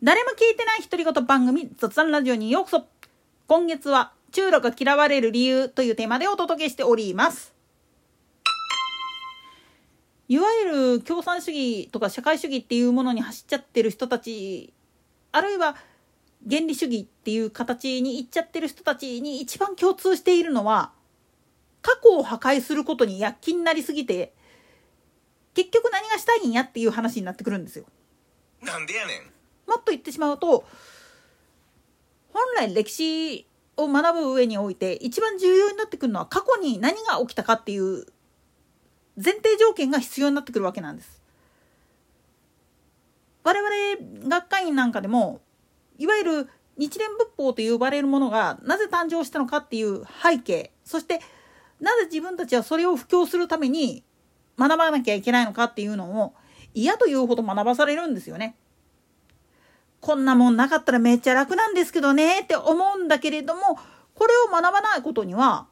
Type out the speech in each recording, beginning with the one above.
誰も聞いてない独り言番組雑談ラジオにようこそ。今月は中ロが嫌われる理由というテーマでお届けしております。いわゆる共産主義とか社会主義っていうものに走っちゃってる人たちあるいは原理主義っていう形にいっちゃってる人たちに一番共通しているのは過去を破壊することに躍起になりすぎて結局何がしたいんやっていう話になってくるんですよ。なんでやねん。もっと言ってしまうと本来歴史を学ぶ上において一番重要になってくるのは過去に何が起きたかっていう前提条件が必要になってくるわけなんです。我々学会員なんかでもいわゆる日蓮仏法と呼ばれるものがなぜ誕生したのかっていう背景そしてなぜ自分たちはそれを布教するために学ばなきゃいけないのかっていうのを嫌というほど学ばされるんですよね。こんなもんなかったらめっちゃ楽なんですけどねって思うんだけれどもこれを学ばないことには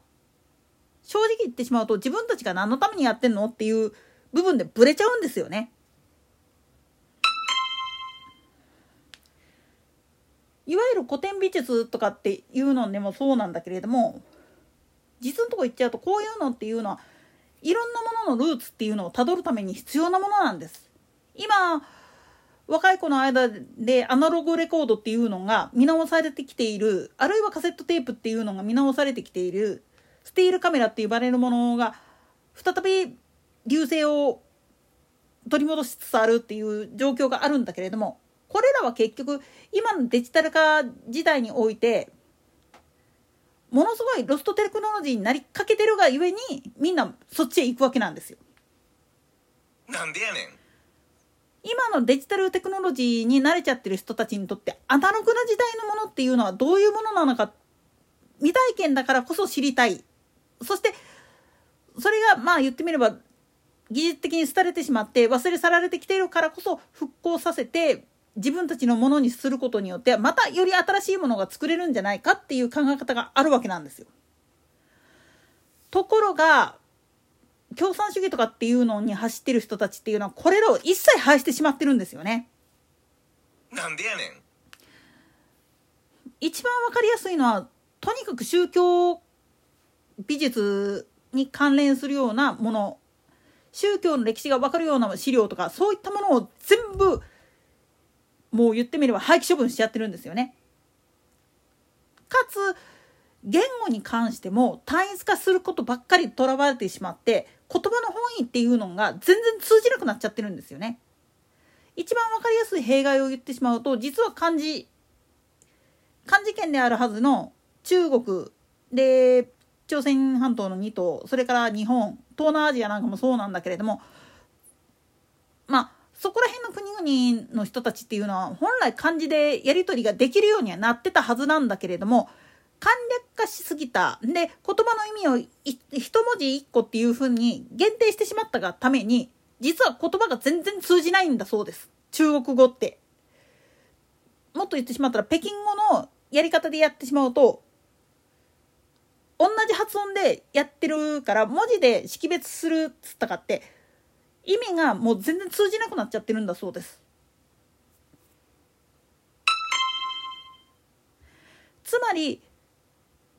正直言ってしまうと自分たちが何のためにやってんのっていう部分でブレちゃうんですよね。いわゆる古典美術とかっていうのでもそうなんだけれども実のとこ言っちゃうとこういうのっていうのはいろんなもののルーツっていうのをたどるために必要なものなんです。今若い子の間でアナログレコードっていうのが見直されてきているあるいはカセットテープっていうのが見直されてきているスティールカメラって呼ばれるものが再び流星を取り戻しつつあるっていう状況があるんだけれどもこれらは結局今のデジタル化時代においてものすごいロストテクノロジーになりかけてるがゆえにみんなそっちへ行くわけなんですよ。なんでやねん今のデジタルテクノロジーに慣れちゃってる人たちにとってアナログな時代のものっていうのはどういうものなのか未体験だからこそ知りたいそしてそれがまあ言ってみれば技術的に廃れてしまって忘れ去られてきているからこそ復興させて自分たちのものにすることによってまたより新しいものが作れるんじゃないかっていう考え方があるわけなんですよ。ところが共産主義とかっていうのに走ってる人たちっていうのはこれらを一切排してしまってるんですよね。なんでやねん一番わかりやすいのはとにかく宗教美術に関連するようなもの宗教の歴史が分かるような資料とかそういったものを全部もう言ってみれば廃棄処分しちゃってるんですよね。かつ言語に関しても単一化することばっかりとらわれてしまって言葉の本意っていうのが全然通じなくなっちゃってるんですよね。一番わかりやすい弊害を言ってしまうと実は漢字漢字圏であるはずの中国で朝鮮半島の2島それから日本東南アジアなんかもそうなんだけれどもまあそこら辺の国々の人たちっていうのは本来漢字でやり取りができるようにはなってたはずなんだけれども簡略化しすぎたで言葉の意味を一文字一個っていうふうに限定してしまったがために実は言葉が全然通じないんだそうです中国語って。もっと言ってしまったら北京語のやり方でやってしまうと同じ発音でやってるから文字で識別するっつったかって意味がもう全然通じなくなっちゃってるんだそうです。つまり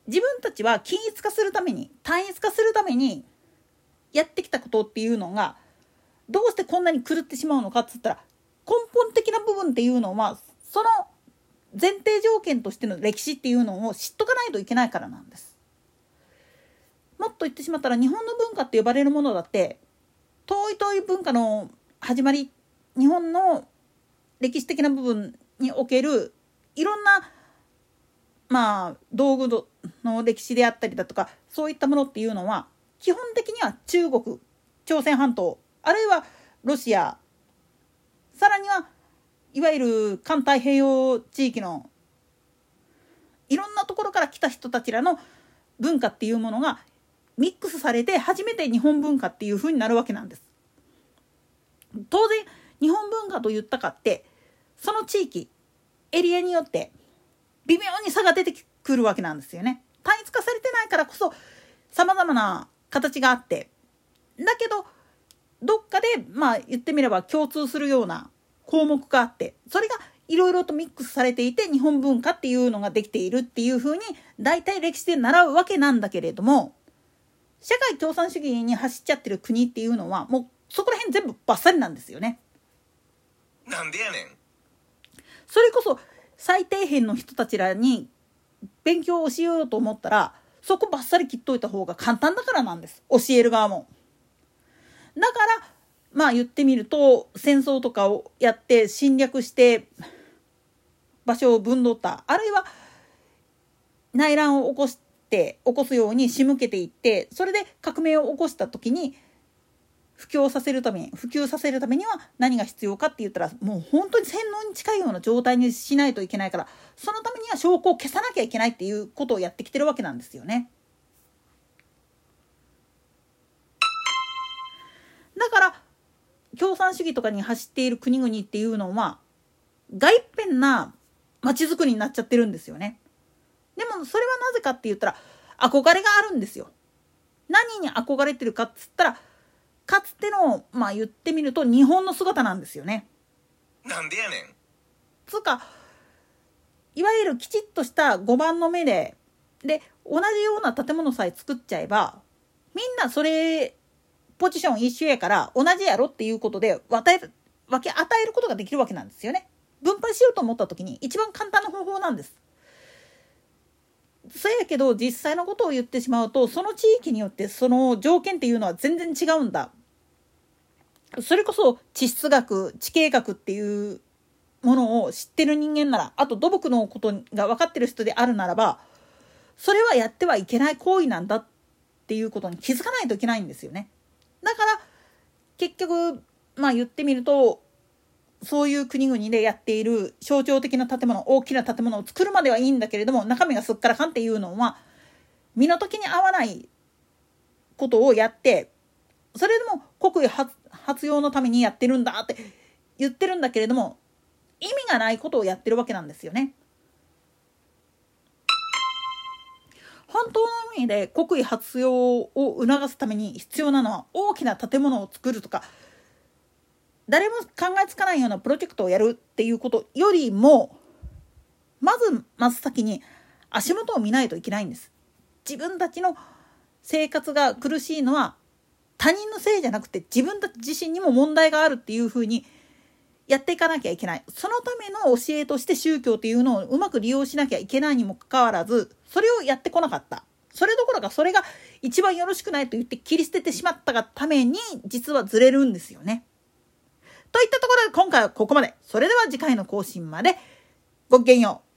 自分たちは均一化するために単一化するためにやってきたことっていうのがどうしてこんなに狂ってしまうのかっつったら根本的な部分っていうのはその前提条件としての歴史っていうのを知っとかないといけないからなんです。もっと言ってしまったら日本の文化って呼ばれるものだって遠い遠い文化の始まり日本の歴史的な部分におけるいろんなまあ道具の歴史であったりだとかそういったものっていうのは基本的には中国朝鮮半島あるいはロシアさらにはいわゆる環太平洋地域のいろんなところから来た人たちらの文化っていうものがミックスされて初めて日本文化っていう風になるわけなんです。当然日本文化と言ったかってその地域エリアによって微妙に差が出てくるわけなんですよね。単一化されてないからこそ様々な形があってだけどどっかでまあ言ってみれば共通するような項目があってそれがいろいろとミックスされていて日本文化っていうのができているっていうふうに大体歴史で習うわけなんだけれども社会共産主義に走っちゃってる国っていうのはもうそこら辺全部バッサリなんですよね。なんでやねんそれこそ最底辺の人たちらに勉強を教えようと思ったらそこバッサリ切っといた方が簡単だからなんです教える側も。だからまあ言ってみると戦争とかをやって侵略して場所を分取ったあるいは内乱を起こして起こすように仕向けていってそれで革命を起こした時に布教させるために普及させるためには何が必要かって言ったらもう本当に洗脳に近いような状態にしないといけないからそのためには証拠を消さなきゃいけないっていうことをやってきてるわけなんですよね。だから共産主義とかに走っている国々っていうのは外変な街づくりになっちゃってるんですよね。でもそれはなぜかって言ったら憧れがあるんですよ。何に憧れてるかっつったらかつてのまあ言ってみると日本の姿なんですよね。なんでやねんつうかいわゆるきちっとした5番の目でで同じような建物さえ作っちゃえばみんなそれポジション一緒やから同じやろっていうことで与える分け与えることができるわけなんですよね。分配しようと思った時に一番簡単な方法なんです。そやけど実際のことを言ってしまうとその地域によってその条件っていうのは全然違うんだ。それこそ地質学地形学っていうものを知ってる人間ならあと土木のことが分かってる人であるならばそれはやってはいけない行為なんだっていうことに気づかないといけないんですよね。だから結局まあ言ってみるとそういう国々でやっている象徴的な建物大きな建物を作るまではいいんだけれども中身がすっからかんっていうのは身の時に合わないことをやってそれでも国威発発揚のためにやってるんだって言ってるんだけれども意味がないことをやってるわけなんですよね。本当の意味で国威発揚を促すために必要なのは大きな建物を作るとか誰も考えつかないようなプロジェクトをやるっていうことよりもまず真っ先に足元を見ないといけないんです。自分たちの生活が苦しいのは他人のせいじゃなくて自分たち自身にも問題があるっていうふうにやっていかなきゃいけない。そのための教えとして宗教っていうのをうまく利用しなきゃいけないにもかかわらず、それをやってこなかった。それどころかそれが一番よろしくないと言って切り捨ててしまったがために実はずれるんですよね。といったところで今回はここまで。それでは次回の更新までごきげんよう。